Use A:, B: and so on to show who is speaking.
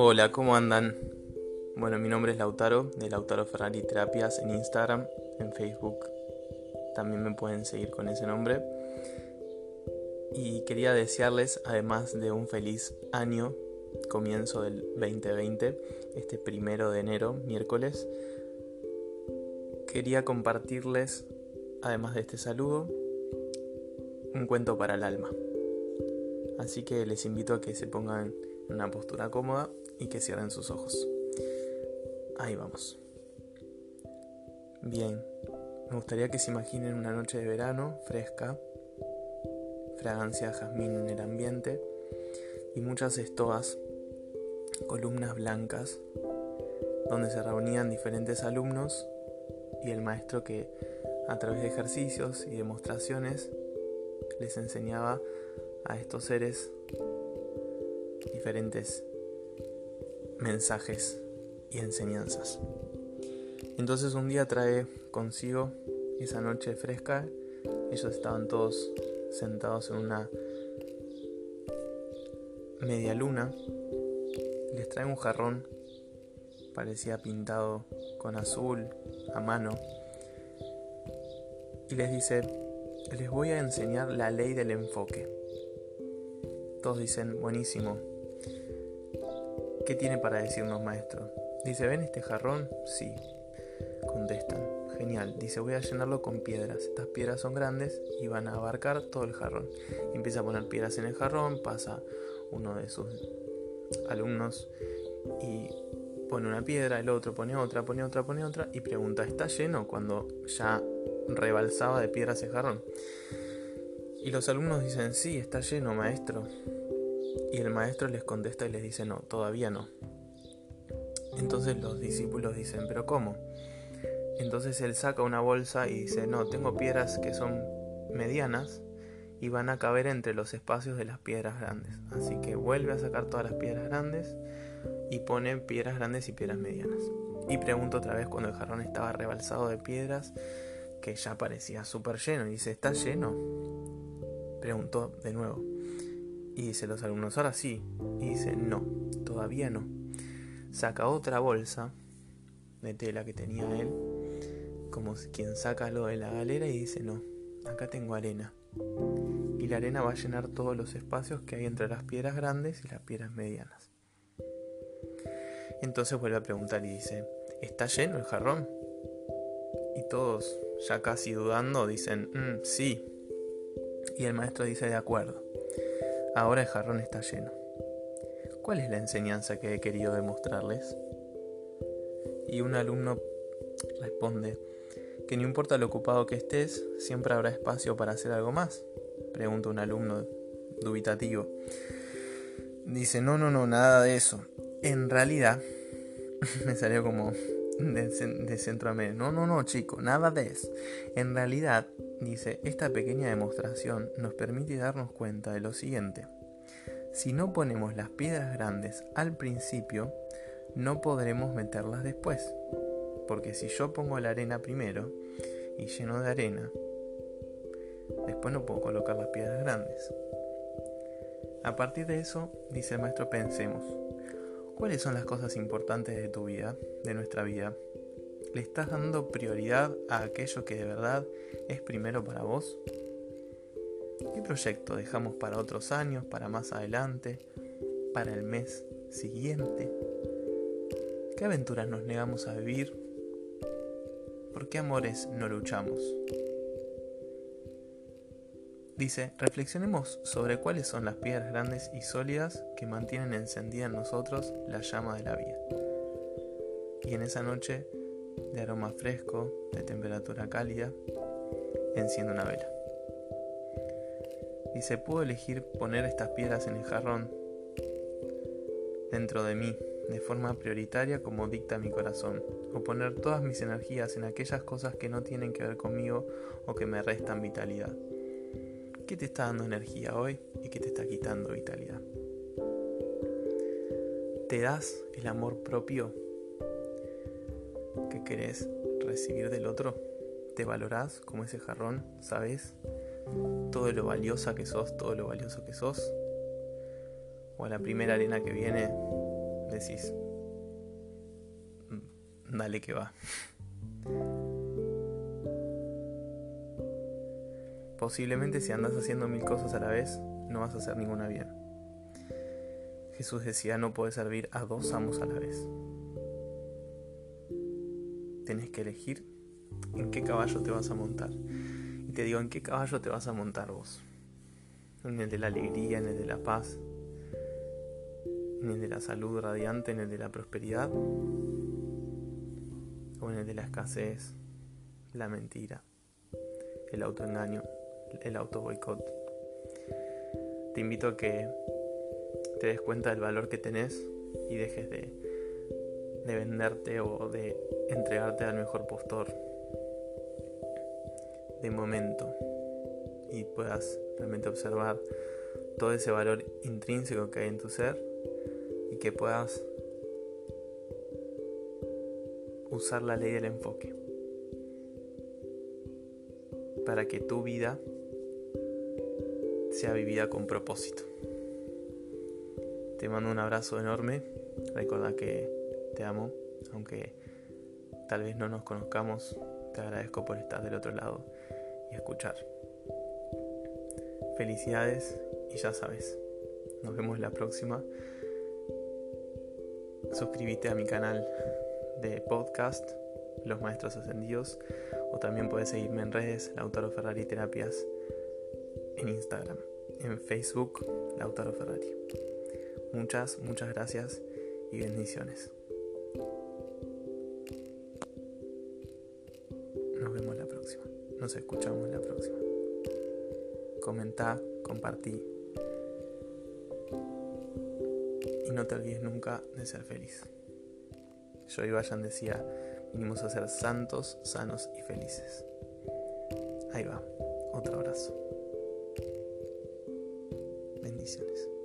A: Hola, ¿cómo andan? Bueno, mi nombre es Lautaro, de Lautaro Ferrari Terapias en Instagram, en Facebook. También me pueden seguir con ese nombre. Y quería desearles, además de un feliz año, comienzo del 2020, este primero de enero, miércoles, quería compartirles, además de este saludo, un cuento para el alma. Así que les invito a que se pongan en una postura cómoda y que cierren sus ojos. Ahí vamos. Bien, me gustaría que se imaginen una noche de verano fresca, fragancia de jazmín en el ambiente y muchas estoas, columnas blancas, donde se reunían diferentes alumnos y el maestro que a través de ejercicios y demostraciones les enseñaba a estos seres diferentes mensajes y enseñanzas. Entonces un día trae consigo esa noche fresca, ellos estaban todos sentados en una media luna, les trae un jarrón, parecía pintado con azul a mano, y les dice, les voy a enseñar la ley del enfoque. Todos dicen, buenísimo. ¿Qué tiene para decirnos maestro? Dice, ¿ven este jarrón? Sí. Contestan, genial. Dice, voy a llenarlo con piedras. Estas piedras son grandes y van a abarcar todo el jarrón. empieza a poner piedras en el jarrón, pasa uno de sus alumnos y pone una piedra, el otro pone otra, pone otra, pone otra y pregunta, ¿está lleno? Cuando ya rebalsaba de piedras el jarrón. Y los alumnos dicen, sí, está lleno, maestro. Y el maestro les contesta y les dice, no, todavía no. Entonces los discípulos dicen, pero ¿cómo? Entonces él saca una bolsa y dice, no, tengo piedras que son medianas y van a caber entre los espacios de las piedras grandes. Así que vuelve a sacar todas las piedras grandes y pone piedras grandes y piedras medianas. Y pregunta otra vez cuando el jarrón estaba rebalsado de piedras, que ya parecía súper lleno. Y dice, ¿está lleno? Preguntó de nuevo. Y dice los alumnos, ahora sí. Y dice, no, todavía no. Saca otra bolsa de tela que tenía él, como quien saca lo de la galera y dice, no, acá tengo arena. Y la arena va a llenar todos los espacios que hay entre las piedras grandes y las piedras medianas. Entonces vuelve a preguntar y dice, ¿está lleno el jarrón? Y todos ya casi dudando, dicen, mm, sí. Y el maestro dice, de acuerdo. Ahora el jarrón está lleno. ¿Cuál es la enseñanza que he querido demostrarles? Y un alumno responde, que no importa lo ocupado que estés, siempre habrá espacio para hacer algo más. Pregunta un alumno dubitativo. Dice, no, no, no, nada de eso. En realidad, me salió como de, Centroamérica. No, no, no, chico, nada de eso. En realidad, dice, esta pequeña demostración nos permite darnos cuenta de lo siguiente. Si no ponemos las piedras grandes al principio, no podremos meterlas después. Porque si yo pongo la arena primero y lleno de arena, después no puedo colocar las piedras grandes. A partir de eso, dice el maestro, pensemos. ¿Cuáles son las cosas importantes de tu vida, de nuestra vida? ¿Le estás dando prioridad a aquello que de verdad es primero para vos? ¿Qué proyecto dejamos para otros años, para más adelante, para el mes siguiente? ¿Qué aventuras nos negamos a vivir? ¿Por qué amores no luchamos? Dice, reflexionemos sobre cuáles son las piedras grandes y sólidas que mantienen encendida en nosotros la llama de la vida. Y en esa noche, de aroma fresco, de temperatura cálida, enciende una vela. Dice, puedo elegir poner estas piedras en el jarrón dentro de mí, de forma prioritaria como dicta mi corazón, o poner todas mis energías en aquellas cosas que no tienen que ver conmigo o que me restan vitalidad. ¿Qué te está dando energía hoy y qué te está quitando vitalidad? ¿Te das el amor propio que querés recibir del otro? ¿Te valorás como ese jarrón? ¿Sabes todo lo valiosa que sos, todo lo valioso que sos? ¿O a la primera arena que viene decís, mm, dale que va. Posiblemente si andas haciendo mil cosas a la vez, no vas a hacer ninguna bien. Jesús decía, no puedes servir a dos amos a la vez. Tienes que elegir en qué caballo te vas a montar. Y te digo, ¿en qué caballo te vas a montar vos? ¿En el de la alegría, en el de la paz? ¿En el de la salud radiante, en el de la prosperidad? ¿O en el de la escasez, la mentira, el autoengaño, el auto boicot? Te invito a que te des cuenta del valor que tenés y dejes de, de venderte o de entregarte al mejor postor de momento y puedas realmente observar todo ese valor intrínseco que hay en tu ser y que puedas usar la ley del enfoque para que tu vida sea vivida con propósito. Te mando un abrazo enorme. Recuerda que te amo, aunque tal vez no nos conozcamos. Te agradezco por estar del otro lado y escuchar. Felicidades y ya sabes. Nos vemos la próxima. Suscríbete a mi canal de podcast, Los Maestros Ascendidos, o también puedes seguirme en redes, Lautaro Ferrari Terapias, en Instagram, en Facebook, Lautaro Ferrari. Muchas, muchas gracias y bendiciones. Nos vemos la próxima. Nos escuchamos la próxima. Comenta, compartí. Y no te olvides nunca de ser feliz. Joey Vayan decía, vinimos a ser santos, sanos y felices. Ahí va, otro abrazo. Bendiciones.